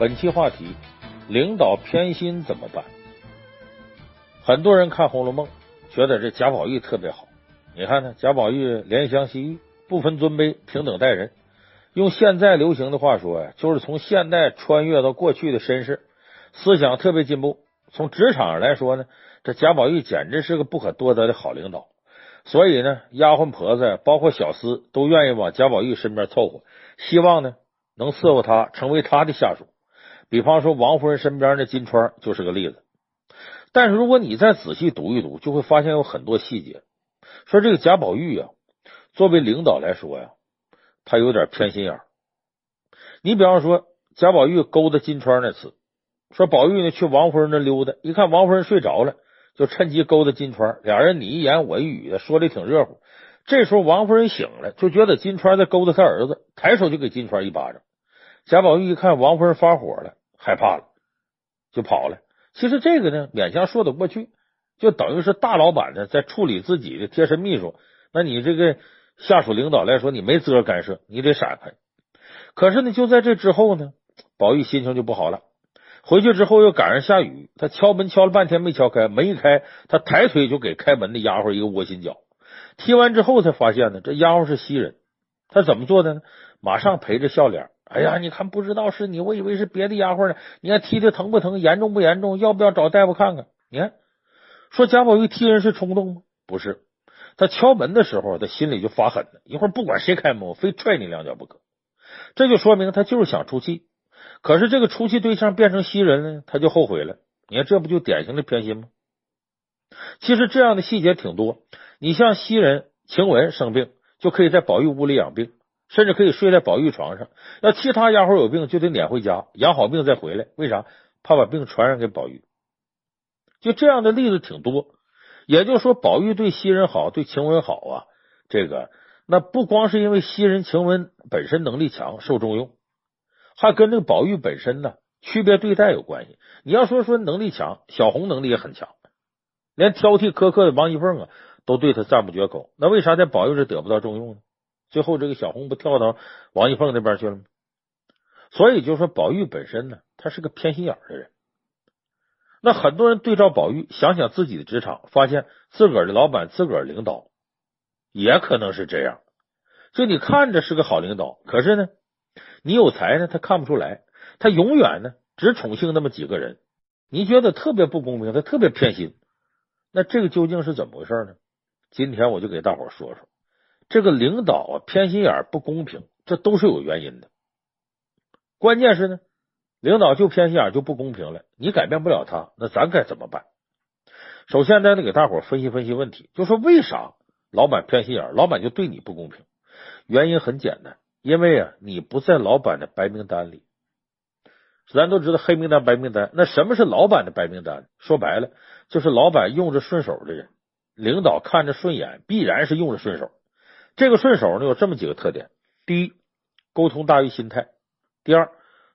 本期话题：领导偏心怎么办？很多人看《红楼梦》，觉得这贾宝玉特别好。你看呢，贾宝玉怜香惜玉，不分尊卑，平等待人。用现在流行的话说呀，就是从现代穿越到过去的绅士，思想特别进步。从职场上来说呢，这贾宝玉简直是个不可多得的好领导。所以呢，丫鬟婆子包括小厮都愿意往贾宝玉身边凑合，希望呢能伺候他，成为他的下属。比方说，王夫人身边的金钏就是个例子。但是如果你再仔细读一读，就会发现有很多细节。说这个贾宝玉啊，作为领导来说呀，他有点偏心眼儿。你比方说，贾宝玉勾搭金钏那次，说宝玉呢去王夫人那溜达，一看王夫人睡着了，就趁机勾搭金钏，俩人你一言我一语的，说的挺热乎。这时候王夫人醒了，就觉得金钏在勾搭他儿子，抬手就给金钏一巴掌。贾宝玉一看王夫人发火了。害怕了，就跑了。其实这个呢，勉强说得过去，就等于是大老板呢在处理自己的贴身秘书。那你这个下属领导来说，你没资格干涉，你得闪开。可是呢，就在这之后呢，宝玉心情就不好了。回去之后又赶上下雨，他敲门敲了半天没敲开，门一开，他抬腿就给开门的丫鬟一个窝心脚。踢完之后才发现呢，这丫鬟是袭人。他怎么做的呢？马上陪着笑脸。哎呀，你看，不知道是你，我以为是别的丫鬟呢。你看踢的疼不疼？严重不严重？要不要找大夫看看？你看，说贾宝玉踢人是冲动吗？不是，他敲门的时候，他心里就发狠了，一会儿不管谁开门，我非踹你两脚不可。这就说明他就是想出气。可是这个出气对象变成袭人呢，他就后悔了。你看，这不就典型的偏心吗？其实这样的细节挺多。你像袭人、晴雯生病，就可以在宝玉屋里养病。甚至可以睡在宝玉床上，要其他丫鬟有病就得撵回家养好病再回来。为啥？怕把病传染给宝玉。就这样的例子挺多。也就是说，宝玉对袭人好，对晴雯好啊。这个那不光是因为袭人、晴雯本身能力强、受重用，还跟那个宝玉本身呢区别对待有关系。你要说说能力强，小红能力也很强，连挑剔苛刻的王熙凤啊都对他赞不绝口。那为啥在宝玉这得不到重用呢？最后，这个小红不跳到王熙凤那边去了吗？所以就说宝玉本身呢，他是个偏心眼的人。那很多人对照宝玉，想想自己的职场，发现自个儿的老板、自个儿领导也可能是这样。就你看着是个好领导，可是呢，你有才呢，他看不出来。他永远呢只宠幸那么几个人，你觉得特别不公平，他特别偏心。那这个究竟是怎么回事呢？今天我就给大伙说说。这个领导啊，偏心眼不公平，这都是有原因的。关键是呢，领导就偏心眼就不公平了，你改变不了他，那咱该怎么办？首先，咱得给大伙分析分析问题，就说为啥老板偏心眼，老板就对你不公平？原因很简单，因为啊，你不在老板的白名单里。咱都知道黑名单、白名单，那什么是老板的白名单？说白了，就是老板用着顺手的人，领导看着顺眼，必然是用着顺手。这个顺手呢，有这么几个特点：第一，沟通大于心态；第二，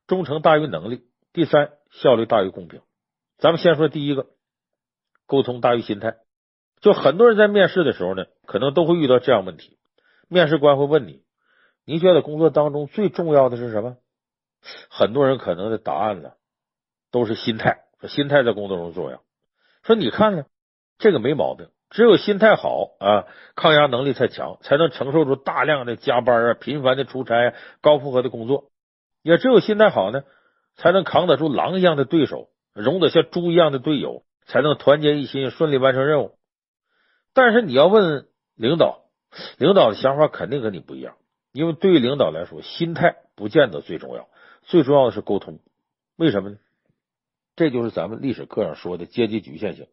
忠诚大于能力；第三，效率大于公平。咱们先说第一个，沟通大于心态。就很多人在面试的时候呢，可能都会遇到这样问题：面试官会问你，你觉得工作当中最重要的是什么？很多人可能的答案呢，都是心态，说心态在工作中重要。说你看呢，这个没毛病。只有心态好啊，抗压能力才强，才能承受住大量的加班啊、频繁的出差啊、高负荷的工作。也只有心态好呢，才能扛得住狼一样的对手，容得下猪一样的队友，才能团结一心，顺利完成任务。但是你要问领导，领导的想法肯定跟你不一样，因为对于领导来说，心态不见得最重要，最重要的是沟通。为什么呢？这就是咱们历史课上说的阶级局限性。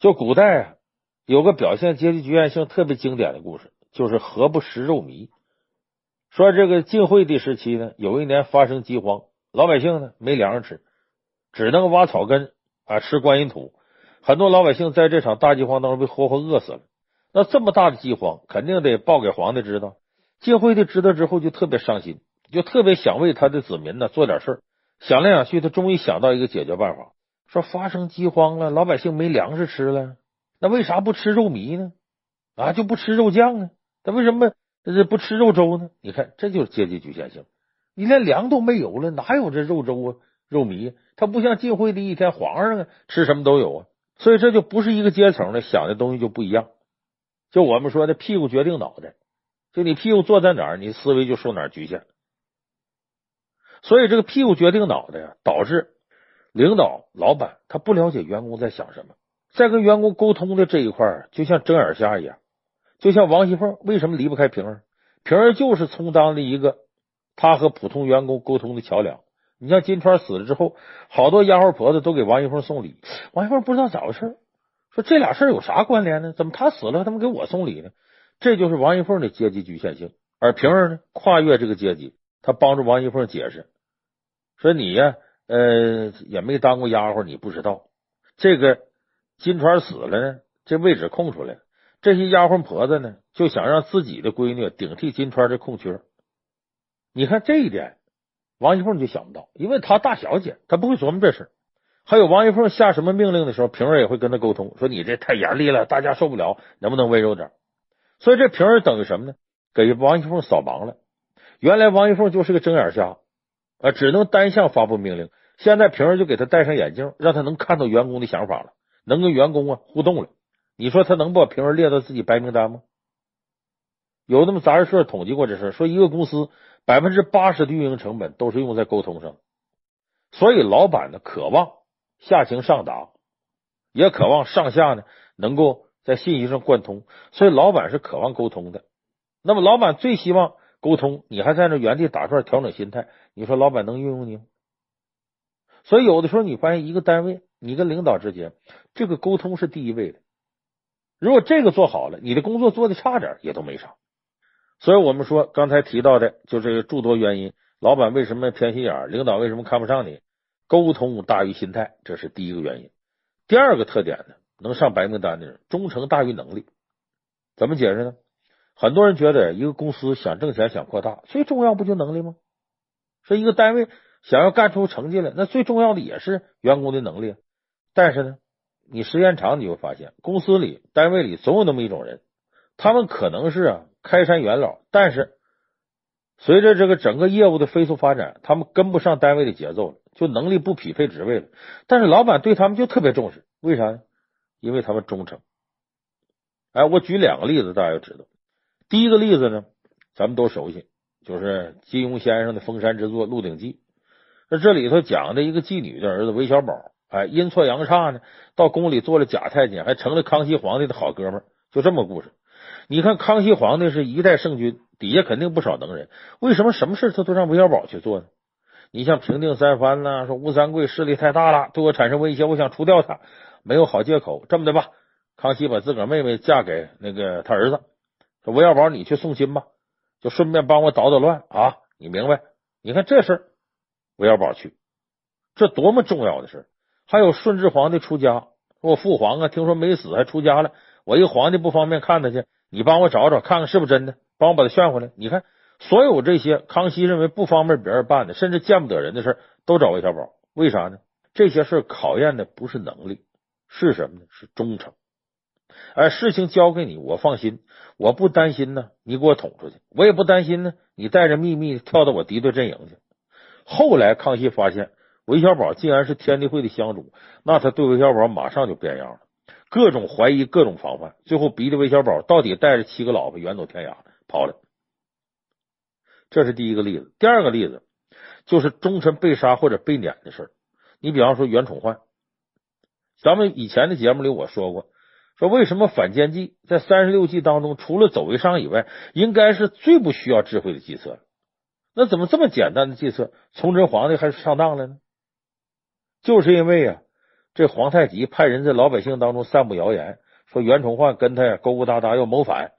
就古代啊。有个表现阶级局限性特别经典的故事，就是何不食肉糜。说这个晋惠帝时期呢，有一年发生饥荒，老百姓呢没粮食吃，只能挖草根啊吃观音土。很多老百姓在这场大饥荒当中被活活饿死了。那这么大的饥荒，肯定得报给皇帝知道。晋惠帝知道之后就特别伤心，就特别想为他的子民呢做点事儿。想来想去，他终于想到一个解决办法，说发生饥荒了，老百姓没粮食吃了。那为啥不吃肉糜呢？啊，就不吃肉酱呢？他为什么这不吃肉粥呢？你看，这就是阶级局限性。你连粮都没有了，哪有这肉粥啊、肉糜？他不像晋惠帝一天，皇上啊吃什么都有啊。所以这就不是一个阶层的，想的东西就不一样。就我们说的，屁股决定脑袋，就你屁股坐在哪儿，你思维就受哪儿局限。所以这个屁股决定脑袋呀，导致领导、老板他不了解员工在想什么，在跟员工沟通的这一块，就像睁眼瞎一样。就像王熙凤为什么离不开平儿？平儿就是充当了一个他和普通员工沟通的桥梁。你像金釧死了之后，好多丫鬟婆子都给王熙凤送礼，王熙凤不知道咋回事，说这俩事儿有啥关联呢？怎么他死了，他们给我送礼呢？这就是王熙凤的阶级局限性。而平儿呢，跨越这个阶级，他帮助王熙凤解释，说你呀，呃，也没当过丫鬟，你不知道这个金川死了呢，这位置空出来了，这些丫鬟婆子呢，就想让自己的闺女顶替金川这空缺。你看这一点。王熙凤就想不到，因为她大小姐，她不会琢磨这事。还有王熙凤下什么命令的时候，平儿也会跟她沟通，说你这太严厉了，大家受不了，能不能温柔点？所以这平儿等于什么呢？给王熙凤扫盲了。原来王熙凤就是个睁眼瞎啊，只能单向发布命令。现在平儿就给她戴上眼镜，让她能看到员工的想法了，能跟员工啊互动了。你说他能把平儿列到自己白名单吗？有那么杂志社统计过这事，说一个公司。百分之八十的运营成本都是用在沟通上，所以老板呢渴望下情上达，也渴望上下呢能够在信息上贯通，所以老板是渴望沟通的。那么老板最希望沟通，你还在那原地打转调整心态，你说老板能运用你吗？所以有的时候你发现一个单位，你跟领导之间这个沟通是第一位的，如果这个做好了，你的工作做的差点也都没啥。所以我们说，刚才提到的就这个诸多原因，老板为什么偏心眼儿，领导为什么看不上你？沟通大于心态，这是第一个原因。第二个特点呢，能上白名单的人，忠诚大于能力。怎么解释呢？很多人觉得一个公司想挣钱、想扩大，最重要不就能力吗？说一个单位想要干出成绩来，那最重要的也是员工的能力。但是呢，你时间长，你会发现，公司里、单位里总有那么一种人，他们可能是啊。开山元老，但是随着这个整个业务的飞速发展，他们跟不上单位的节奏了，就能力不匹配职位了。但是老板对他们就特别重视，为啥呢？因为他们忠诚。哎，我举两个例子，大家就知道。第一个例子呢，咱们都熟悉，就是金庸先生的封山之作《鹿鼎记》。那这里头讲的一个妓女的儿子韦小宝，哎，阴错阳差呢，到宫里做了假太监，还成了康熙皇帝的好哥们儿，就这么故事。你看康熙皇帝是一代圣君，底下肯定不少能人。为什么什么事他都让韦小宝去做呢？你像平定三藩呐，说吴三桂势力太大了，对我产生威胁，我想除掉他，没有好借口。这么的吧，康熙把自个儿妹妹嫁给那个他儿子，说韦小宝你去送亲吧，就顺便帮我捣捣乱啊，你明白？你看这事韦小宝去，这多么重要的事！还有顺治皇帝出家，我父皇啊，听说没死还出家了，我一个皇帝不方便看他去。你帮我找找，看看是不是真的，帮我把他劝回来。你看，所有这些康熙认为不方便别人办的，甚至见不得人的事都找韦小宝。为啥呢？这些事考验的不是能力，是什么呢？是忠诚。而事情交给你，我放心，我不担心呢。你给我捅出去，我也不担心呢。你带着秘密跳到我敌对阵营去。后来康熙发现韦小宝竟然是天地会的香主，那他对韦小宝马上就变样了。各种怀疑，各种防范，最后逼得韦小宝到底带着七个老婆远走天涯跑了。这是第一个例子。第二个例子就是忠臣被杀或者被撵的事。你比方说袁崇焕，咱们以前的节目里我说过，说为什么反间计在三十六计当中，除了走为上以外，应该是最不需要智慧的计策。那怎么这么简单的计策，崇祯皇帝还是上当了呢？就是因为啊。这皇太极派人在老百姓当中散布谣言，说袁崇焕跟他呀勾勾搭搭要谋反，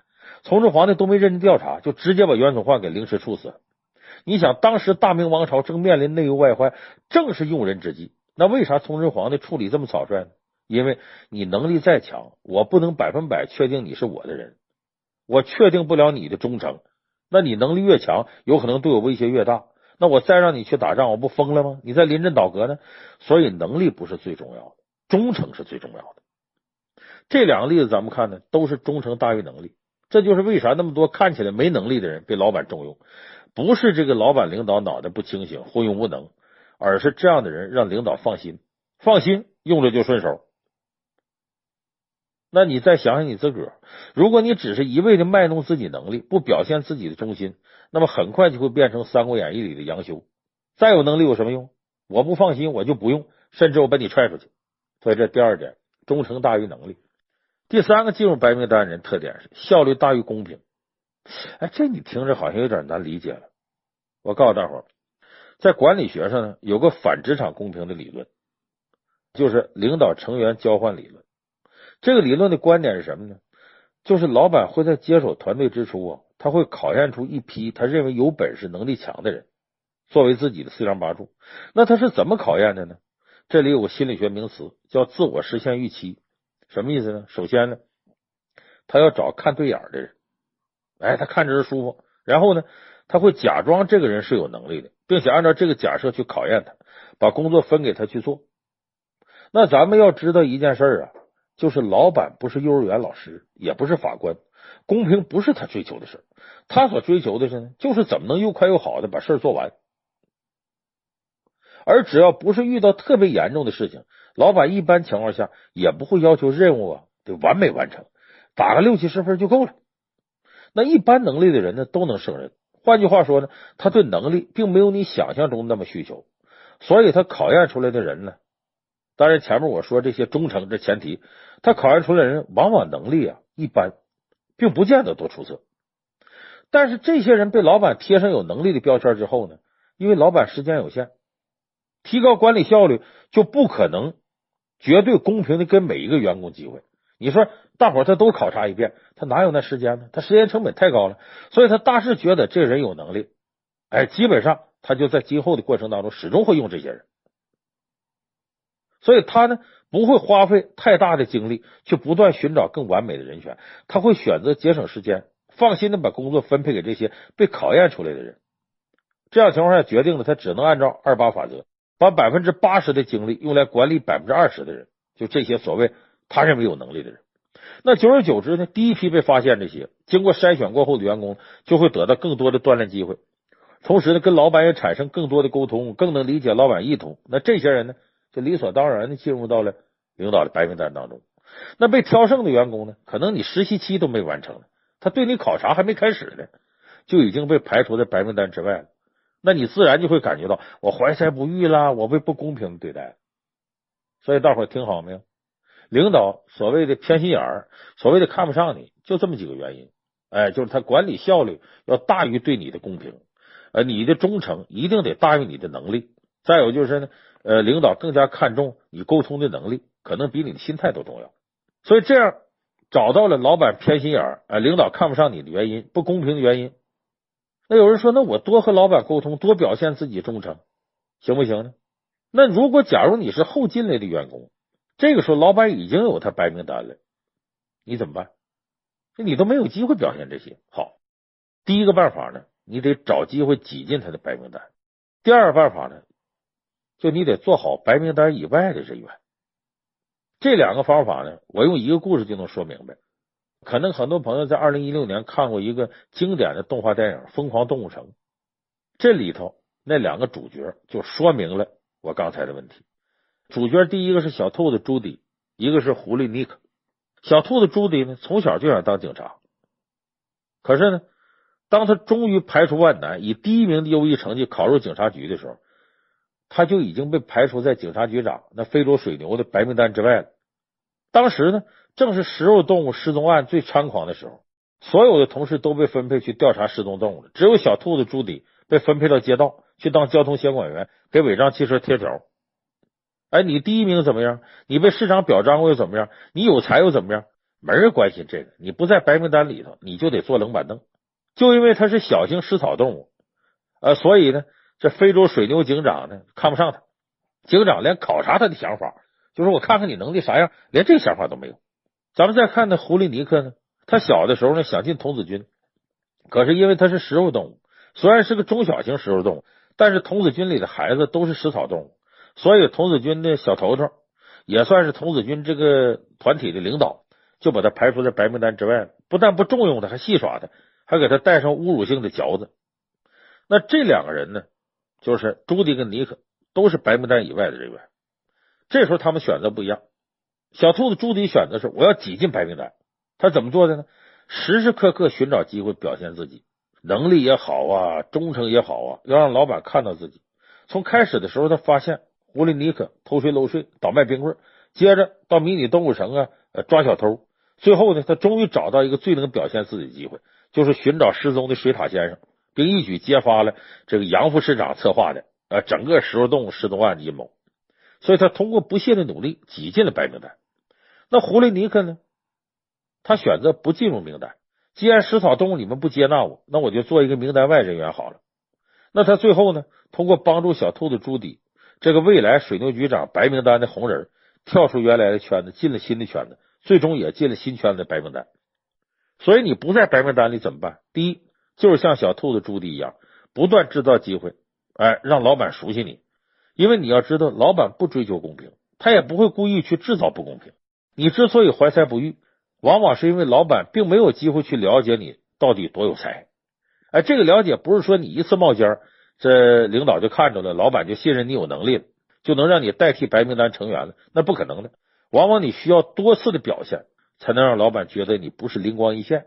崇祯皇帝都没认真调查，就直接把袁崇焕给凌迟处死了。你想，当时大明王朝正面临内忧外患，正是用人之际，那为啥崇祯皇帝处理这么草率呢？因为你能力再强，我不能百分百确定你是我的人，我确定不了你的忠诚。那你能力越强，有可能对我威胁越大。那我再让你去打仗，我不疯了吗？你再临阵倒戈呢？所以能力不是最重要的，忠诚是最重要的。这两个例子咱们看呢，都是忠诚大于能力。这就是为啥那么多看起来没能力的人被老板重用，不是这个老板领导脑袋不清醒、昏庸无能，而是这样的人让领导放心，放心用着就顺手。那你再想想你自个儿，如果你只是一味的卖弄自己能力，不表现自己的忠心，那么很快就会变成《三国演义》里的杨修。再有能力有什么用？我不放心，我就不用，甚至我把你踹出去。所以这第二点，忠诚大于能力。第三个进入白名单人特点是效率大于公平。哎，这你听着好像有点难理解了。我告诉大伙儿，在管理学上呢，有个反职场公平的理论，就是领导成员交换理论。这个理论的观点是什么呢？就是老板会在接手团队之初啊，他会考验出一批他认为有本事、能力强的人，作为自己的四梁八柱。那他是怎么考验的呢？这里有个心理学名词叫自我实现预期，什么意思呢？首先呢，他要找看对眼的人，哎，他看着人舒服，然后呢，他会假装这个人是有能力的，并且按照这个假设去考验他，把工作分给他去做。那咱们要知道一件事啊。就是老板不是幼儿园老师，也不是法官，公平不是他追求的事。他所追求的是呢，就是怎么能又快又好的把事做完。而只要不是遇到特别严重的事情，老板一般情况下也不会要求任务啊得完美完成，打个六七十分就够了。那一般能力的人呢，都能胜任。换句话说呢，他对能力并没有你想象中那么需求，所以他考验出来的人呢。当然，前面我说这些忠诚，这前提，他考验出来人往往能力啊一般，并不见得多出色。但是这些人被老板贴上有能力的标签之后呢，因为老板时间有限，提高管理效率就不可能绝对公平的给每一个员工机会。你说大伙他都考察一遍，他哪有那时间呢？他时间成本太高了，所以他大致觉得这人有能力，哎，基本上他就在今后的过程当中始终会用这些人。所以他呢不会花费太大的精力去不断寻找更完美的人选，他会选择节省时间，放心的把工作分配给这些被考验出来的人。这样情况下决定了他只能按照二八法则，把百分之八十的精力用来管理百分之二十的人，就这些所谓他认为有能力的人。那久而久之呢，第一批被发现这些经过筛选过后的员工就会得到更多的锻炼机会，同时呢跟老板也产生更多的沟通，更能理解老板意图。那这些人呢？就理所当然的进入到了领导的白名单当中。那被挑剩的员工呢？可能你实习期都没完成，他对你考察还没开始呢，就已经被排除在白名单之外了。那你自然就会感觉到我怀才不遇啦，我被不公平对待。所以大伙听好没有？领导所谓的偏心眼儿，所谓的看不上你，就这么几个原因。哎，就是他管理效率要大于对你的公平，呃，你的忠诚一定得大于你的能力。再有就是呢。呃，领导更加看重你沟通的能力，可能比你的心态都重要。所以这样找到了老板偏心眼儿，呃，领导看不上你的原因，不公平的原因。那有人说，那我多和老板沟通，多表现自己忠诚，行不行呢？那如果假如你是后进来的员工，这个时候老板已经有他白名单了，你怎么办？你都没有机会表现这些。好，第一个办法呢，你得找机会挤进他的白名单。第二个办法呢？就你得做好白名单以外的人员，这两个方法呢，我用一个故事就能说明白。可能很多朋友在二零一六年看过一个经典的动画电影《疯狂动物城》，这里头那两个主角就说明了我刚才的问题。主角第一个是小兔子朱迪，一个是狐狸尼克。小兔子朱迪呢，从小就想当警察，可是呢，当他终于排除万难，以第一名的优异成绩考入警察局的时候，他就已经被排除在警察局长那非洲水牛的白名单之外了。当时呢，正是食肉动物失踪案最猖狂的时候，所有的同事都被分配去调查失踪动物了，只有小兔子朱迪被分配到街道去当交通协管员，给违章汽车贴条。哎，你第一名怎么样？你被市长表彰过又怎么样？你有才又怎么样？没人关心这个。你不在白名单里头，你就得坐冷板凳。就因为它是小型食草动物，呃，所以呢。这非洲水牛警长呢，看不上他，警长连考察他的想法，就说我看看你能力啥样，连这想法都没有。咱们再看那狐狸尼克呢，他小的时候呢想进童子军，可是因为他是食肉动物，虽然是个中小型食肉动物，但是童子军里的孩子都是食草动物，所以童子军的小头头也算是童子军这个团体的领导，就把他排除在白名单之外了。不但不重用他，还戏耍他，还给他戴上侮辱性的嚼子。那这两个人呢，就是朱迪跟尼克，都是白名单以外的人员。这时候他们选择不一样。小兔子朱迪选择是我要挤进白名单，他怎么做的呢？时时刻刻寻找机会表现自己，能力也好啊，忠诚也好啊，要让老板看到自己。从开始的时候，他发现狐狸尼克偷税漏税、倒卖冰棍，接着到迷你动物城啊，抓小偷，最后呢，他终于找到一个最能表现自己的机会，就是寻找失踪的水獭先生，并一举揭发了这个杨副市长策划的呃整个食肉动物失踪案的阴谋。所以他通过不懈的努力挤进了白名单。那狐狸尼克呢？他选择不进入名单。既然食草动物你们不接纳我，那我就做一个名单外人员好了。那他最后呢？通过帮助小兔子朱迪这个未来水牛局长白名单的红人，跳出原来的圈子，进了新的圈子，最终也进了新圈子的白名单。所以你不在白名单里怎么办？第一，就是像小兔子朱迪一样，不断制造机会，哎，让老板熟悉你。因为你要知道，老板不追求公平，他也不会故意去制造不公平。你之所以怀才不遇，往往是因为老板并没有机会去了解你到底多有才。哎，这个了解不是说你一次冒尖，这领导就看着了，老板就信任你有能力了，就能让你代替白名单成员了，那不可能的。往往你需要多次的表现，才能让老板觉得你不是灵光一现。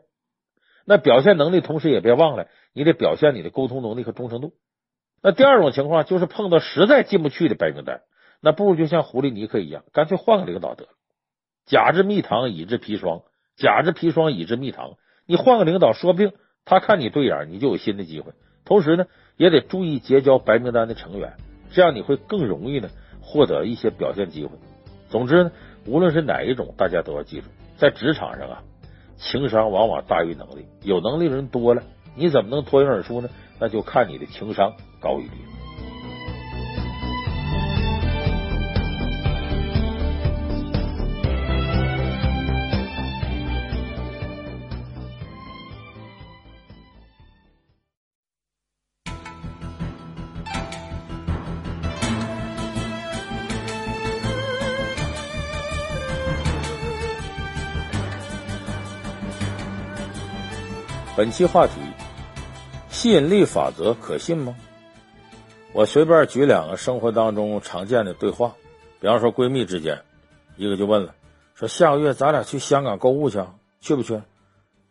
那表现能力，同时也别忘了，你得表现你的沟通能力和忠诚度。那第二种情况就是碰到实在进不去的白名单，那不如就像狐狸尼克一样，干脆换个领导得了。甲之蜜糖，乙之砒霜，甲之砒霜，乙之蜜糖。你换个领导，说不定他看你对眼，你就有新的机会。同时呢，也得注意结交白名单的成员，这样你会更容易呢获得一些表现机会。总之呢，无论是哪一种，大家都要记住，在职场上啊，情商往往大于能力。有能力的人多了，你怎么能脱颖而出呢？那就看你的情商高与低。本期话题。吸引力法则可信吗？我随便举两个生活当中常见的对话，比方说闺蜜之间，一个就问了，说下个月咱俩去香港购物去，去不去？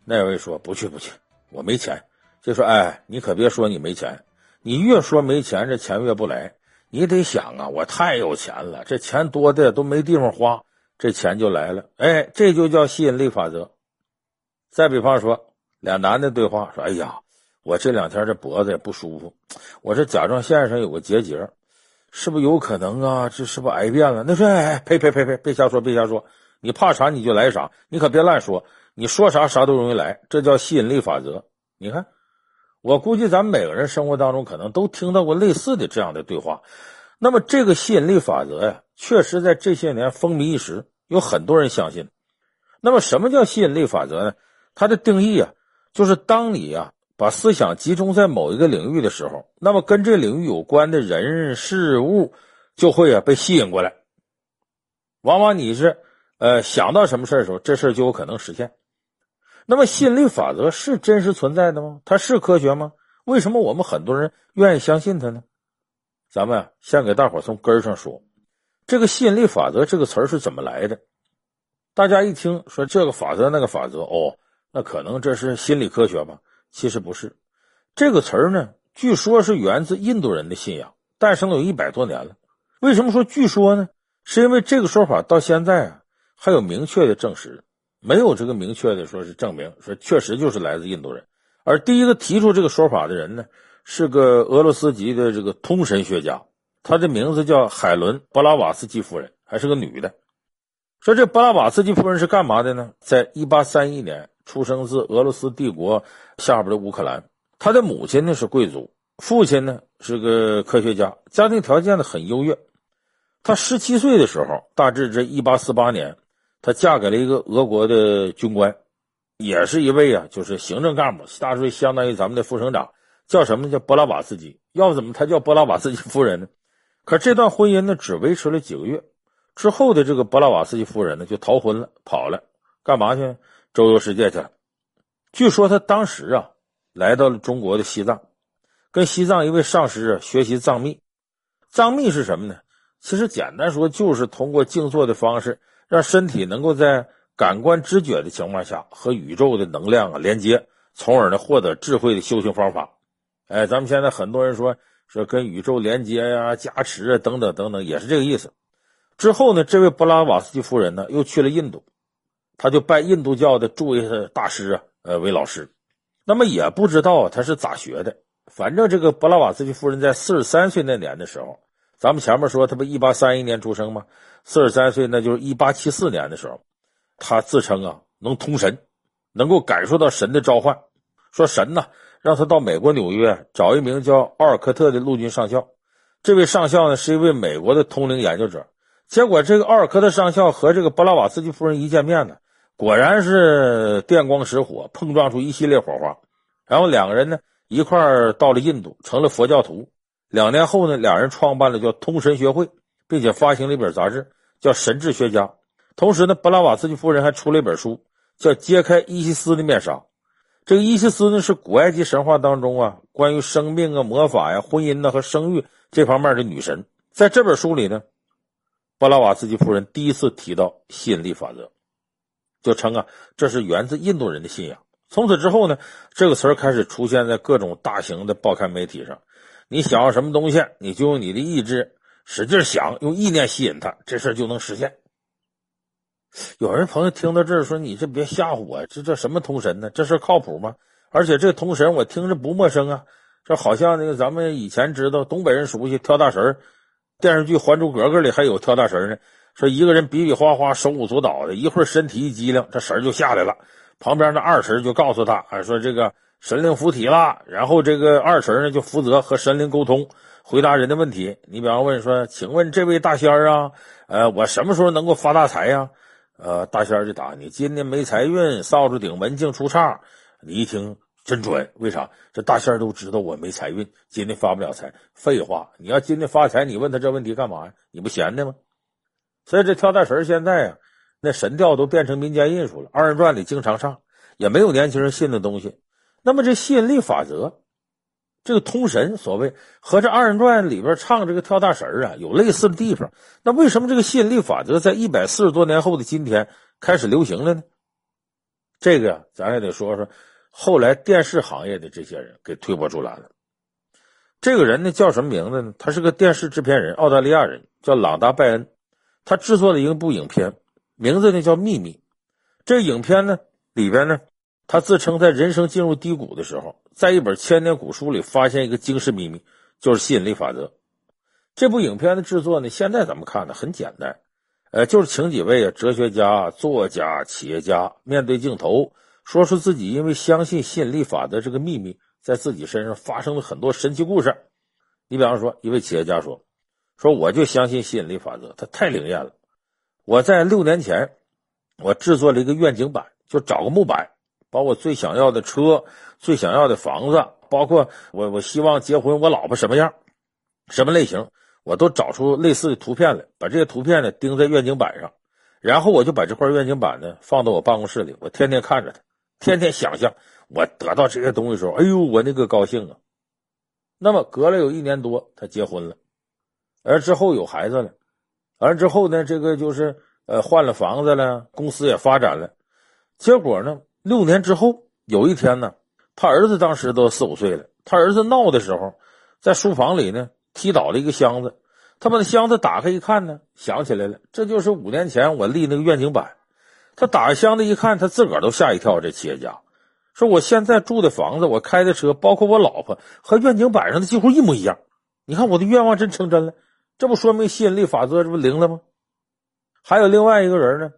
那位说不去不去，我没钱。就说哎，你可别说你没钱，你越说没钱，这钱越不来。你得想啊，我太有钱了，这钱多的都没地方花，这钱就来了。哎，这就叫吸引力法则。再比方说，俩男的对话说，哎呀。我这两天这脖子也不舒服，我这甲状腺上有个结节，是不是有可能啊？这是不是癌变了？那说哎，呸呸呸呸，别瞎说，别瞎说，你怕啥你就来啥，你可别乱说，你说啥啥都容易来，这叫吸引力法则。你看，我估计咱们每个人生活当中可能都听到过类似的这样的对话。那么这个吸引力法则呀，确实在这些年风靡一时，有很多人相信。那么什么叫吸引力法则呢？它的定义啊，就是当你呀。把思想集中在某一个领域的时候，那么跟这领域有关的人事物就会啊被吸引过来。往往你是呃想到什么事的时候，这事就有可能实现。那么吸引力法则是真实存在的吗？它是科学吗？为什么我们很多人愿意相信它呢？咱们先给大伙从根儿上说，这个吸引力法则这个词儿是怎么来的？大家一听说这个法则那个法则，哦，那可能这是心理科学吧？其实不是，这个词儿呢，据说是源自印度人的信仰，诞生了有一百多年了。为什么说据说呢？是因为这个说法到现在啊还有明确的证实，没有这个明确的说是证明说确实就是来自印度人。而第一个提出这个说法的人呢，是个俄罗斯籍的这个通神学家，他的名字叫海伦·布拉瓦斯基夫人，还是个女的。说这布拉瓦斯基夫人是干嘛的呢？在一八三一年。出生自俄罗斯帝国下边的乌克兰，他的母亲呢是贵族，父亲呢是个科学家，家庭条件呢很优越。他十七岁的时候，大致这一八四八年，他嫁给了一个俄国的军官，也是一位啊，就是行政干部，大致相当于咱们的副省长，叫什么？叫波拉瓦斯基。要不怎么他叫波拉瓦斯基夫人呢？可这段婚姻呢只维持了几个月，之后的这个波拉瓦斯基夫人呢就逃婚了，跑了，干嘛去？周游世界去了。据说他当时啊，来到了中国的西藏，跟西藏一位上师啊学习藏密。藏密是什么呢？其实简单说，就是通过静坐的方式，让身体能够在感官知觉的情况下和宇宙的能量啊连接，从而呢获得智慧的修行方法。哎，咱们现在很多人说说跟宇宙连接呀、加持啊等等等等，也是这个意思。之后呢，这位布拉瓦斯基夫人呢又去了印度，他就拜印度教的诸位大师啊呃为老师。那么也不知道他是咋学的，反正这个布拉瓦斯基夫人在四十三岁那年的时候。咱们前面说他不一八三一年出生吗？四十三岁，那就是一八七四年的时候，他自称啊能通神，能够感受到神的召唤。说神呢让他到美国纽约找一名叫奥尔科特的陆军上校。这位上校呢是一位美国的通灵研究者。结果这个奥尔科特上校和这个布拉瓦斯基夫人一见面呢，果然是电光石火，碰撞出一系列火花。然后两个人呢一块儿到了印度，成了佛教徒。两年后呢，两人创办了叫通神学会，并且发行了一本杂志叫《神智学家》。同时呢，布拉瓦斯基夫人还出了一本书，叫《揭开伊西斯的面纱》。这个伊西斯呢，是古埃及神话当中啊，关于生命啊、魔法呀、婚姻呐和生育这方面的女神。在这本书里呢，布拉瓦斯基夫人第一次提到吸引力法则，就称啊，这是源自印度人的信仰。从此之后呢，这个词儿开始出现在各种大型的报刊媒体上。你想要什么东西，你就用你的意志使劲想，用意念吸引它，这事儿就能实现。有人朋友听到这儿说：“你这别吓唬我，这这什么通神呢？这事靠谱吗？而且这通神我听着不陌生啊，这好像那个咱们以前知道东北人熟悉跳大神儿，电视剧《还珠格格》里还有跳大神呢。说一个人比比划划，手舞足蹈的，一会儿身体一激灵，这神就下来了。旁边的二神就告诉他：啊，说这个。”神灵附体了，然后这个二神呢就负责和神灵沟通，回答人的问题。你比方问说：“请问这位大仙儿啊，呃，我什么时候能够发大财呀？”呃，大仙儿就答：“你今年没财运，扫帚顶门净出岔。”你一听真准，为啥？这大仙儿都知道我没财运，今年发不了财。废话，你要今年发财，你问他这问题干嘛呀？你不闲的吗？所以这跳大神现在啊，那神调都变成民间艺术了，二人转里经常唱，也没有年轻人信的东西。那么这吸引力法则，这个通神所谓和这二人转里边唱这个跳大神啊有类似的地方。那为什么这个吸引力法则在一百四十多年后的今天开始流行了呢？这个呀，咱也得说说后来电视行业的这些人给推波助澜了。这个人呢叫什么名字呢？他是个电视制片人，澳大利亚人，叫朗达·拜恩。他制作了一部影片，名字呢叫《秘密》。这影片呢里边呢。他自称在人生进入低谷的时候，在一本千年古书里发现一个惊世秘密，就是吸引力法则。这部影片的制作呢，现在咱们看呢很简单，呃，就是请几位啊哲学家、作家、企业家面对镜头，说出自己因为相信吸引力法则这个秘密，在自己身上发生了很多神奇故事。你比方说，一位企业家说：“说我就相信吸引力法则，它太灵验了。我在六年前，我制作了一个愿景板，就找个木板。”把我最想要的车、最想要的房子，包括我我希望结婚，我老婆什么样、什么类型，我都找出类似的图片来，把这些图片呢钉在愿景板上，然后我就把这块愿景板呢放到我办公室里，我天天看着它，天天想象我得到这些东西的时候，哎呦，我那个高兴啊！那么隔了有一年多，他结婚了，而之后有孩子了，而之后呢，这个就是呃换了房子了，公司也发展了，结果呢？六年之后，有一天呢，他儿子当时都四五岁了。他儿子闹的时候，在书房里呢踢倒了一个箱子。他把那箱子打开一看呢，想起来了，这就是五年前我立那个愿景板。他打开箱子一看，他自个儿都吓一跳。这企业家说：“我现在住的房子，我开的车，包括我老婆，和愿景板上的几乎一模一样。你看我的愿望真成真了，这不说明吸引力法则这不灵了吗？”还有另外一个人呢，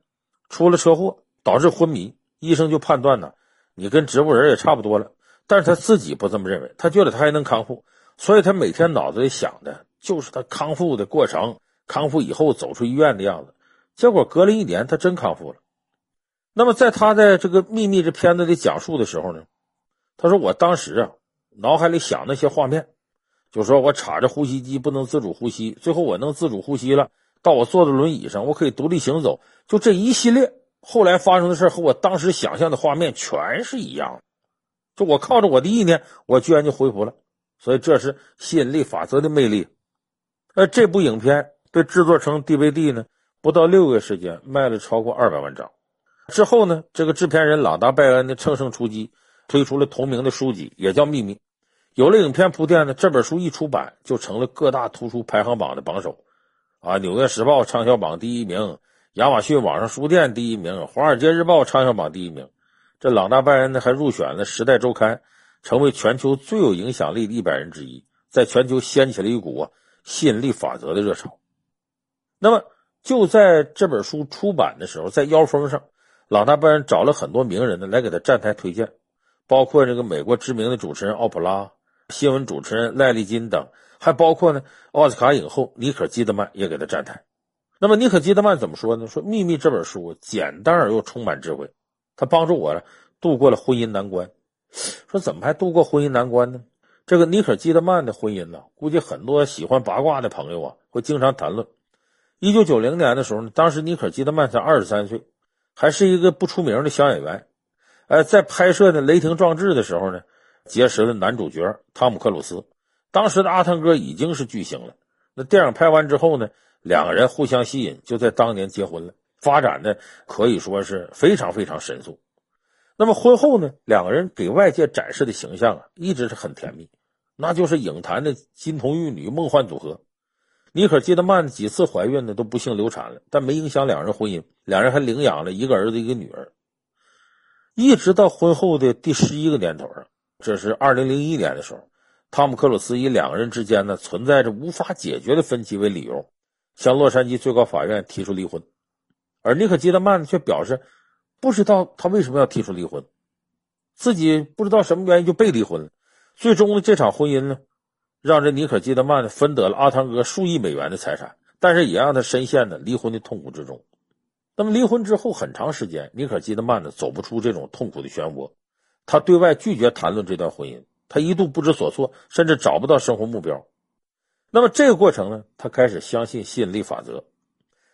出了车祸，导致昏迷。医生就判断呢，你跟植物人也差不多了，但是他自己不这么认为，他觉得他还能康复，所以他每天脑子里想的就是他康复的过程，康复以后走出医院的样子。结果隔了一年，他真康复了。那么在他在这个秘密这片子里讲述的时候呢，他说我当时啊，脑海里想那些画面，就说我插着呼吸机不能自主呼吸，最后我能自主呼吸了，到我坐在轮椅上，我可以独立行走，就这一系列。后来发生的事和我当时想象的画面全是一样，就我靠着我的意念，我居然就恢复了。所以这是吸引力法则的魅力。而这部影片被制作成 DVD 呢，不到六个月时间卖了超过二百万张。之后呢，这个制片人朗达·拜恩的乘胜出击，推出了同名的书籍，也叫《秘密》。有了影片铺垫呢，这本书一出版就成了各大图书排行榜的榜首。啊，《纽约时报》畅销榜第一名，亚马逊网上书店第一名，《华尔街日报》畅销榜第一名。这朗达·拜恩呢，还入选了《时代周刊》，成为全球最有影响力的一百人之一，在全球掀起了一股啊吸引力法则的热潮。那么就在这本书出版的时候，在腰封上，朗达·拜恩找了很多名人呢来给他站台推荐，包括这个美国知名的主持人奥普拉、新闻主持人赖丽金等。还包括呢，奥斯卡影后妮可基德曼也给他站台。那么妮可基德曼怎么说呢？说《秘密》这本书简单而又充满智慧，他帮助我度过了婚姻难关。说怎么还度过婚姻难关呢？这个妮可基德曼的婚姻呢，估计很多喜欢八卦的朋友啊会经常谈论。一九九零年的时候呢，当时妮可基德曼才二十三岁，还是一个不出名的小演员。呃，在拍摄的《雷霆壮志》的时候呢，结识了男主角汤姆克鲁斯。当时的阿汤哥已经是巨星了。那电影拍完之后呢，两个人互相吸引，就在当年结婚了，发展的可以说是非常非常神速。那么婚后呢，两个人给外界展示的形象啊，一直是很甜蜜，那就是影坛的金童玉女梦幻组合。妮可基德曼几次怀孕呢，都不幸流产了，但没影响两人婚姻，两人还领养了一个儿子一个女儿。一直到婚后的第十一个年头啊，这是二零零一年的时候。汤姆·克鲁斯以两个人之间呢存在着无法解决的分歧为理由，向洛杉矶最高法院提出离婚，而妮可基德曼却表示不知道他为什么要提出离婚，自己不知道什么原因就被离婚了。最终的这场婚姻呢，让这妮可基德曼分得了阿汤哥数亿美元的财产，但是也让他深陷了离婚的痛苦之中。那么离婚之后很长时间，妮可基德曼呢走不出这种痛苦的漩涡，他对外拒绝谈论这段婚姻。他一度不知所措，甚至找不到生活目标。那么这个过程呢，他开始相信吸引力法则。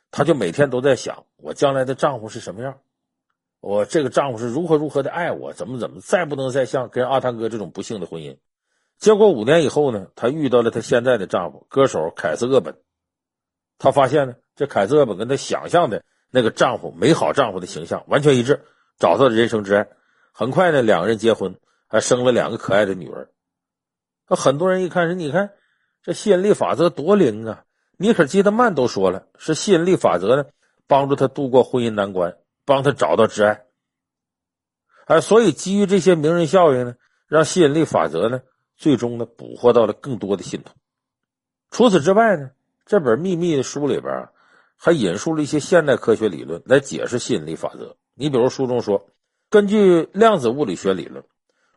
他就每天都在想：我将来的丈夫是什么样？我这个丈夫是如何如何的爱我？怎么怎么？再不能再像跟阿汤哥这种不幸的婚姻。结果五年以后呢，他遇到了他现在的丈夫，歌手凯斯厄本。他发现呢，这凯斯厄本跟他想象的那个丈夫、美好丈夫的形象完全一致，找到了人生之爱。很快呢，两个人结婚。还生了两个可爱的女儿，那很多人一看，你看这吸引力法则多灵啊！尼可基德曼都说了，是吸引力法则呢，帮助他度过婚姻难关，帮他找到挚爱。哎，所以基于这些名人效应呢，让吸引力法则呢，最终呢，捕获到了更多的信徒。除此之外呢，这本秘密的书里边啊，还引述了一些现代科学理论来解释吸引力法则。你比如书中说，根据量子物理学理论。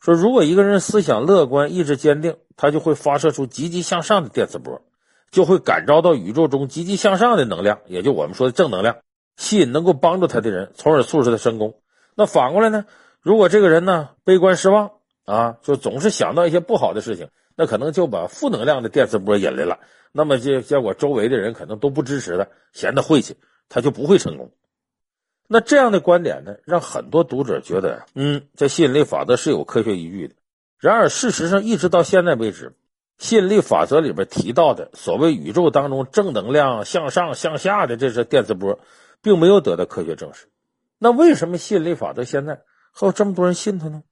说，如果一个人思想乐观、意志坚定，他就会发射出积极向上的电磁波，就会感召到宇宙中积极向上的能量，也就我们说的正能量，吸引能够帮助他的人，从而促使他成功。那反过来呢？如果这个人呢悲观失望啊，就总是想到一些不好的事情，那可能就把负能量的电磁波引来了。那么结结果，周围的人可能都不支持他，嫌他晦气，他就不会成功。那这样的观点呢，让很多读者觉得，嗯，这吸引力法则是有科学依据的。然而，事实上，一直到现在为止，吸引力法则里边提到的所谓宇宙当中正能量向上向下的这些电磁波，并没有得到科学证实。那为什么吸引力法则现在还有这么多人信它呢？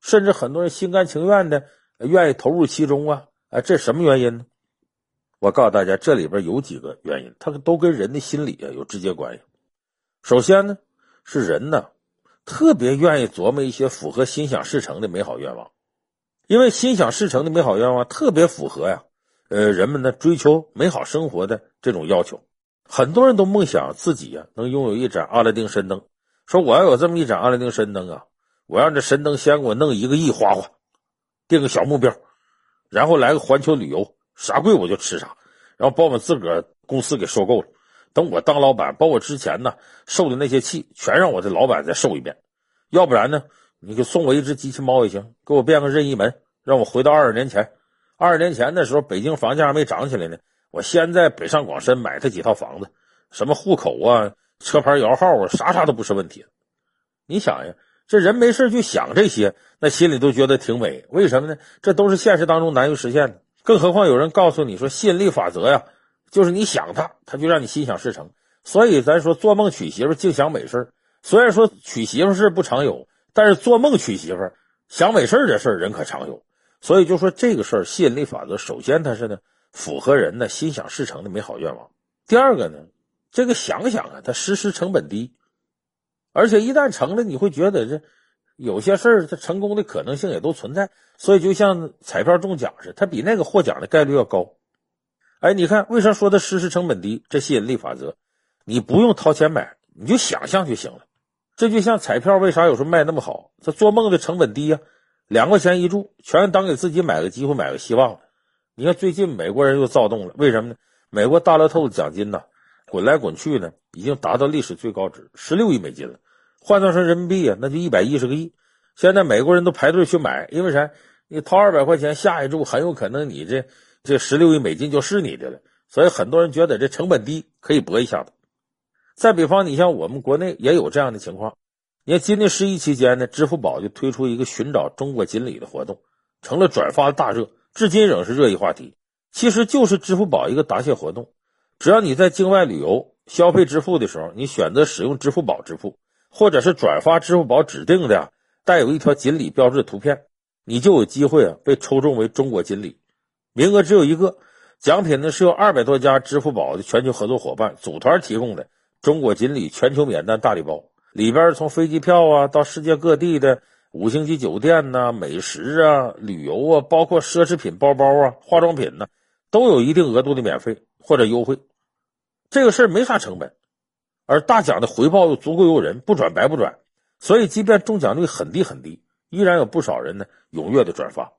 甚至很多人心甘情愿的愿意投入其中啊？啊，这什么原因呢？我告诉大家，这里边有几个原因，它都跟人的心理啊有直接关系。首先呢，是人呢特别愿意琢磨一些符合心想事成的美好愿望，因为心想事成的美好愿望特别符合呀，呃，人们呢追求美好生活的这种要求。很多人都梦想自己呀能拥有一盏阿拉丁神灯，说我要有这么一盏阿拉丁神灯啊，我让这神灯先给我弄一个亿花花，定个小目标，然后来个环球旅游，啥贵我就吃啥，然后把我们自个儿公司给收购了。等我当老板，把我之前呢受的那些气，全让我的老板再受一遍。要不然呢，你就送我一只机器猫也行，给我变个任意门，让我回到二十年前。二十年前的时候，北京房价还没涨起来呢。我先在北上广深买他几套房子，什么户口啊、车牌摇号啊，啥啥都不是问题。你想呀，这人没事就想这些，那心里都觉得挺美。为什么呢？这都是现实当中难于实现的。更何况有人告诉你说，吸引力法则呀，就是你想他，他就让你心想事成。所以咱说做梦娶媳妇净想美事，虽然说娶媳妇事不常有，但是做梦娶媳妇想美事的事人可常有。所以就说这个事儿，吸引力法则，首先它是呢符合人的心想事成的美好愿望。第二个呢，这个想想啊，它实施成本低，而且一旦成了，你会觉得这有些事儿它成功的可能性也都存在。所以就像彩票中奖似的，它比那个获奖的概率要高。哎，你看为啥说它实施成本低？这吸引力法则，你不用掏钱买，你就想象就行了。这就像彩票为啥有时候卖那么好？它做梦的成本低呀，两块钱一注，全当给自己买个机会、买个希望了。你看最近美国人又躁动了，为什么呢？美国大乐透的奖金呢，滚来滚去呢，已经达到历史最高值，十六亿美金了，换算成人民币啊，那就一百一十个亿。现在美国人都排队去买，因为啥？你掏二百块钱，下一注很有可能你这这十六亿美金就是你的了。所以很多人觉得这成本低，可以搏一下子。再比方，你像我们国内也有这样的情况。你看今年十一期间呢，支付宝就推出一个寻找中国锦鲤的活动，成了转发的大热，至今仍是热议话题。其实就是支付宝一个答谢活动，只要你在境外旅游消费支付的时候，你选择使用支付宝支付，或者是转发支付宝指定的带有一条锦鲤标志的图片，你就有机会啊被抽中为中国锦鲤，名额只有一个，奖品呢是由二百多家支付宝的全球合作伙伴组团提供的中国锦鲤全球免单大礼包，里边从飞机票啊到世界各地的五星级酒店呐、美食啊、旅游啊，包括奢侈品包包啊、化妆品呢、都有一定额度的免费或者优惠，这个事儿没啥成本，而大奖的回报又足够诱人，不转白不转，所以即便中奖率很低很低，依然有不少人呢踊跃的转发。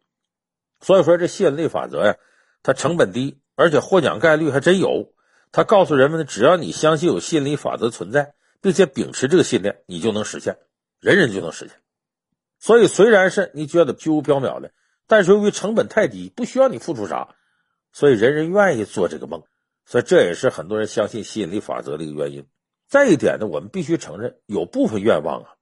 所以说这吸引力法则呀，它成本低，而且获奖概率还真有。它告诉人们，只要你相信有吸引力法则存在，并且秉持这个信念，你就能实现，人人就能实现。所以虽然是你觉得虚无缥缈的，但是由于成本太低，不需要你付出啥。所以人人愿意做这个梦，所以这也是很多人相信吸引力法则的一个原因。再一点呢，我们必须承认，有部分愿望啊，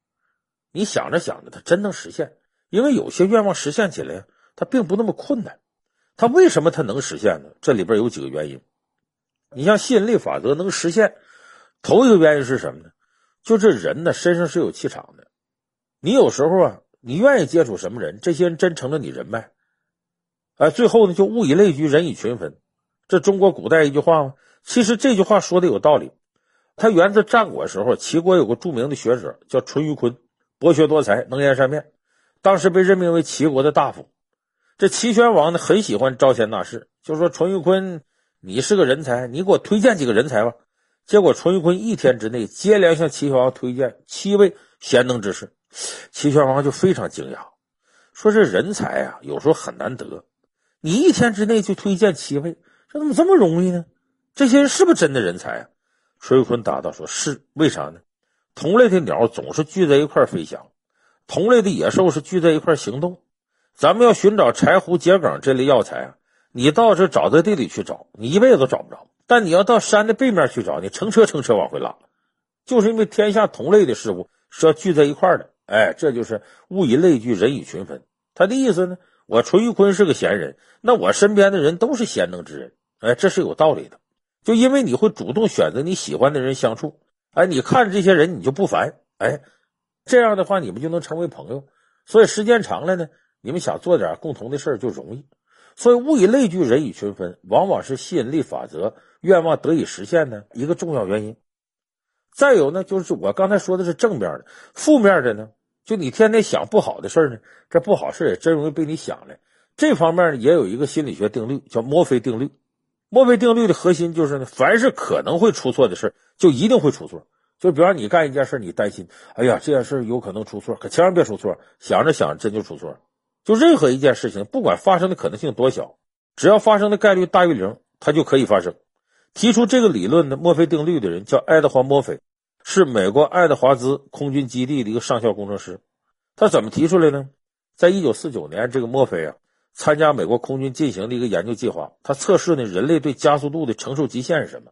你想着想着，它真能实现。因为有些愿望实现起来呀，它并不那么困难。它为什么它能实现呢？这里边有几个原因。你像吸引力法则能实现，头一个原因是什么呢？就这人呢，身上是有气场的。你有时候啊，你愿意接触什么人，这些人真成了你人脉。哎，最后呢，就物以类聚，人以群分。这中国古代一句话吗？其实这句话说的有道理。他源自战国时候，齐国有个著名的学者叫淳于髡，博学多才，能言善辩，当时被任命为齐国的大夫。这齐宣王呢，很喜欢招贤纳士，就说淳于髡，你是个人才，你给我推荐几个人才吧。结果淳于髡一天之内接连向齐宣王推荐七位贤能之士，齐宣王就非常惊讶，说这人才啊，有时候很难得。你一天之内就推荐七位，这怎么这么容易呢？这些人是不是真的人才啊？淳于髡答道：“说是，为啥呢？同类的鸟总是聚在一块飞翔，同类的野兽是聚在一块行动。咱们要寻找柴胡、桔梗这类药材啊，你到这沼泽地里去找，你一辈子都找不着；但你要到山的背面去找，你成车成车往回拉，就是因为天下同类的事物是要聚在一块的。哎，这就是物以类聚，人以群分。他的意思呢？”我淳于髡是个贤人，那我身边的人都是贤能之人，哎，这是有道理的。就因为你会主动选择你喜欢的人相处，哎，你看这些人你就不烦，哎，这样的话你们就能成为朋友。所以时间长了呢，你们想做点共同的事就容易。所以物以类聚，人以群分，往往是吸引力法则愿望得以实现的一个重要原因。再有呢，就是我刚才说的是正面的，负面的呢？就你天天想不好的事呢，这不好事也真容易被你想来。这方面，也有一个心理学定律，叫墨菲定律。墨菲定律的核心就是呢，凡是可能会出错的事就一定会出错。就比方你干一件事，你担心，哎呀，这件事有可能出错，可千万别出错。想着想着，真就出错了。就任何一件事情，不管发生的可能性多小，只要发生的概率大于零，它就可以发生。提出这个理论的墨菲定律的人叫爱德华·墨菲。是美国爱德华兹空军基地的一个上校工程师，他怎么提出来呢？在一九四九年，这个墨菲啊参加美国空军进行的一个研究计划，他测试呢人类对加速度的承受极限是什么？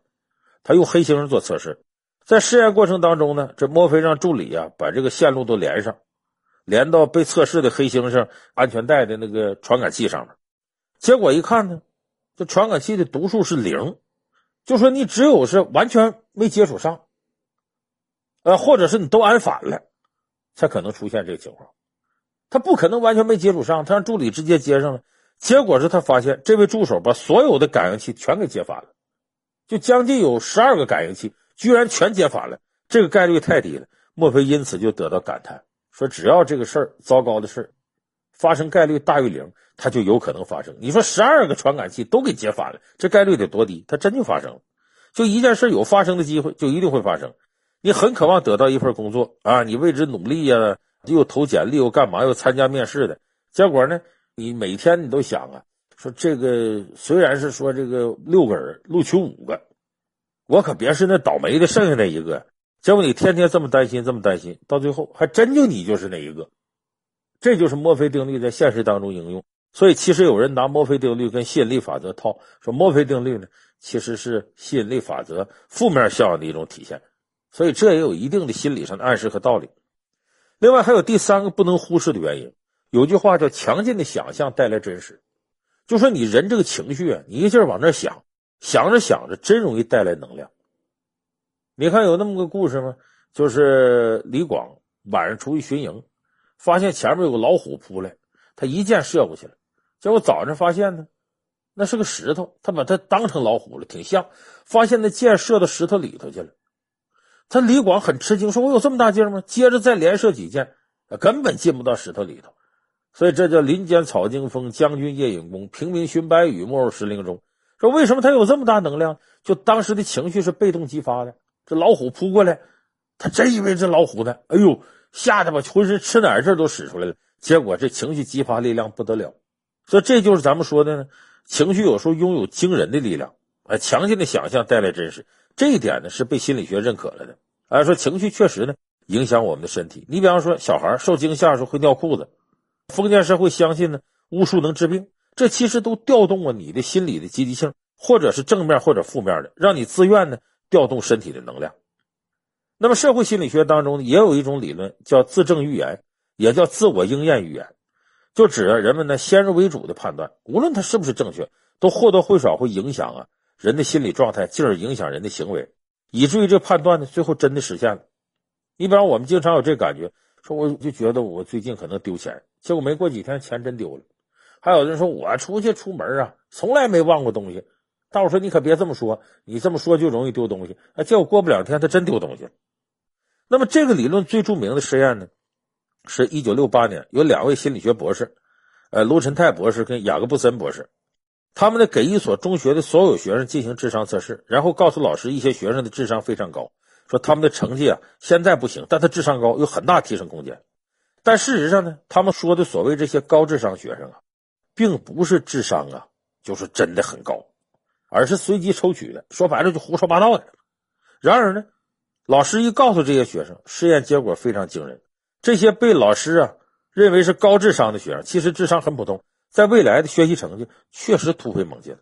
他用黑猩猩做测试，在试验过程当中呢，这墨菲让助理啊把这个线路都连上，连到被测试的黑猩猩安全带的那个传感器上面，结果一看呢，这传感器的读数是零，就说你只有是完全没接触上，呃，或者是你都安反了，才可能出现这个情况。他不可能完全没接触上，他让助理直接接上了，结果是他发现这位助手把所有的感应器全给接反了，就将近有十二个感应器居然全接反了，这个概率太低了。莫非因此就得到感叹，说只要这个事儿糟糕的事儿发生概率大于零，它就有可能发生。你说十二个传感器都给接反了，这概率得多低？它真就发生了。就一件事有发生的机会，就一定会发生。你很渴望得到一份工作啊，你为之努力呀、又投简历，又干嘛？又参加面试的结果呢？你每天你都想啊，说这个虽然是说这个六个人录取五个，我可别是那倒霉的剩下那一个。结果你天天这么担心，这么担心，到最后还真就你就是那一个。这就是墨菲定律在现实当中应用。所以其实有人拿墨菲定律跟吸引力法则套，说墨菲定律呢其实是吸引力法则负面效应的一种体现。所以这也有一定的心理上的暗示和道理。另外还有第三个不能忽视的原因，有句话叫“强劲的想象带来真实”，就说你人这个情绪啊，你一劲往那想，想着想着，真容易带来能量。你看有那么个故事吗？就是李广晚上出去巡营，发现前面有个老虎扑来，他一箭射过去了，结果早上发现呢，那是个石头，他把它当成老虎了，挺像，发现那箭射到石头里头去了。他李广很吃惊，说：“我有这么大劲吗？”接着再连射几箭，根本进不到石头里头。所以这叫“林间草惊风，将军夜引弓，平明寻白羽，没入石林中”。说为什么他有这么大能量？就当时的情绪是被动激发的。这老虎扑过来，他真以为这老虎呢，哎呦，吓得把浑身吃奶劲都使出来了。结果这情绪激发力量不得了。所以这就是咱们说的呢，情绪有时候拥有惊人的力量。啊，强劲的想象带来真实。这一点呢是被心理学认可了的，啊，说情绪确实呢影响我们的身体。你比方说，小孩受惊吓的时候会尿裤子，封建社会相信呢巫术能治病，这其实都调动了你的心理的积极性，或者是正面或者负面的，让你自愿呢调动身体的能量。那么社会心理学当中也有一种理论叫自证预言，也叫自我应验预言，就指人们呢先入为主的判断，无论它是不是正确，都或多或少会影响啊。人的心理状态，进而影响人的行为，以至于这判断呢，最后真的实现了。你比方我们经常有这感觉，说我就觉得我最近可能丢钱，结果没过几天钱真丢了。还有人说我出去出门啊，从来没忘过东西。大伙说你可别这么说，你这么说就容易丢东西。啊，结果过不两天他真丢东西了。那么这个理论最著名的实验呢，是一九六八年有两位心理学博士，呃，卢晨泰博士跟雅各布森博士。他们呢，给一所中学的所有学生进行智商测试，然后告诉老师一些学生的智商非常高，说他们的成绩啊现在不行，但他智商高，有很大提升空间。但事实上呢，他们说的所谓这些高智商学生啊，并不是智商啊就是真的很高，而是随机抽取的，说白了就胡说八道的。然而呢，老师一告诉这些学生，实验结果非常惊人，这些被老师啊认为是高智商的学生，其实智商很普通。在未来的学习成绩确实突飞猛进，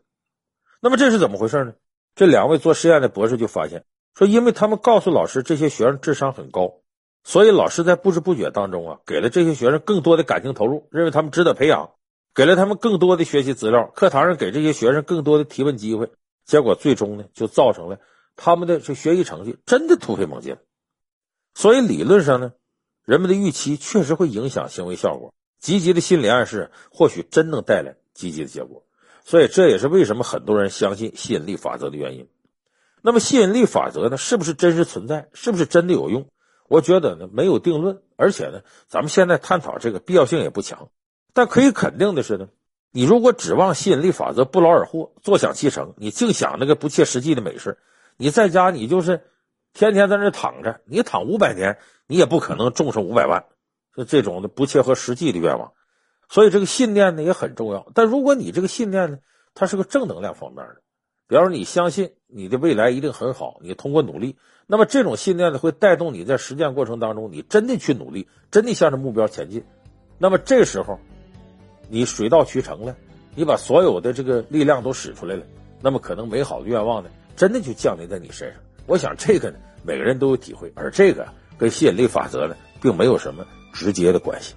那么这是怎么回事呢？这两位做实验的博士就发现说，因为他们告诉老师这些学生智商很高，所以老师在不知不觉当中啊，给了这些学生更多的感情投入，认为他们值得培养，给了他们更多的学习资料，课堂上给这些学生更多的提问机会，结果最终呢，就造成了他们的这学习成绩真的突飞猛进。所以理论上呢，人们的预期确实会影响行为效果。积极的心理暗示或许真能带来积极的结果，所以这也是为什么很多人相信吸引力法则的原因。那么吸引力法则呢，是不是真实存在？是不是真的有用？我觉得呢，没有定论，而且呢，咱们现在探讨这个必要性也不强。但可以肯定的是呢，你如果指望吸引力法则不劳而获、坐享其成，你净想那个不切实际的美事，你在家你就是天天在那躺着，你躺五百年，你也不可能中上五百万。就这种的不切合实际的愿望，所以这个信念呢也很重要。但如果你这个信念呢，它是个正能量方面的，比方说你相信你的未来一定很好，你通过努力，那么这种信念呢会带动你在实践过程当中，你真的去努力，真的向着目标前进。那么这时候，你水到渠成了，你把所有的这个力量都使出来了，那么可能美好的愿望呢，真的就降临在你身上。我想这个呢，每个人都有体会，而这个跟吸引力法则呢，并没有什么。直接的关系。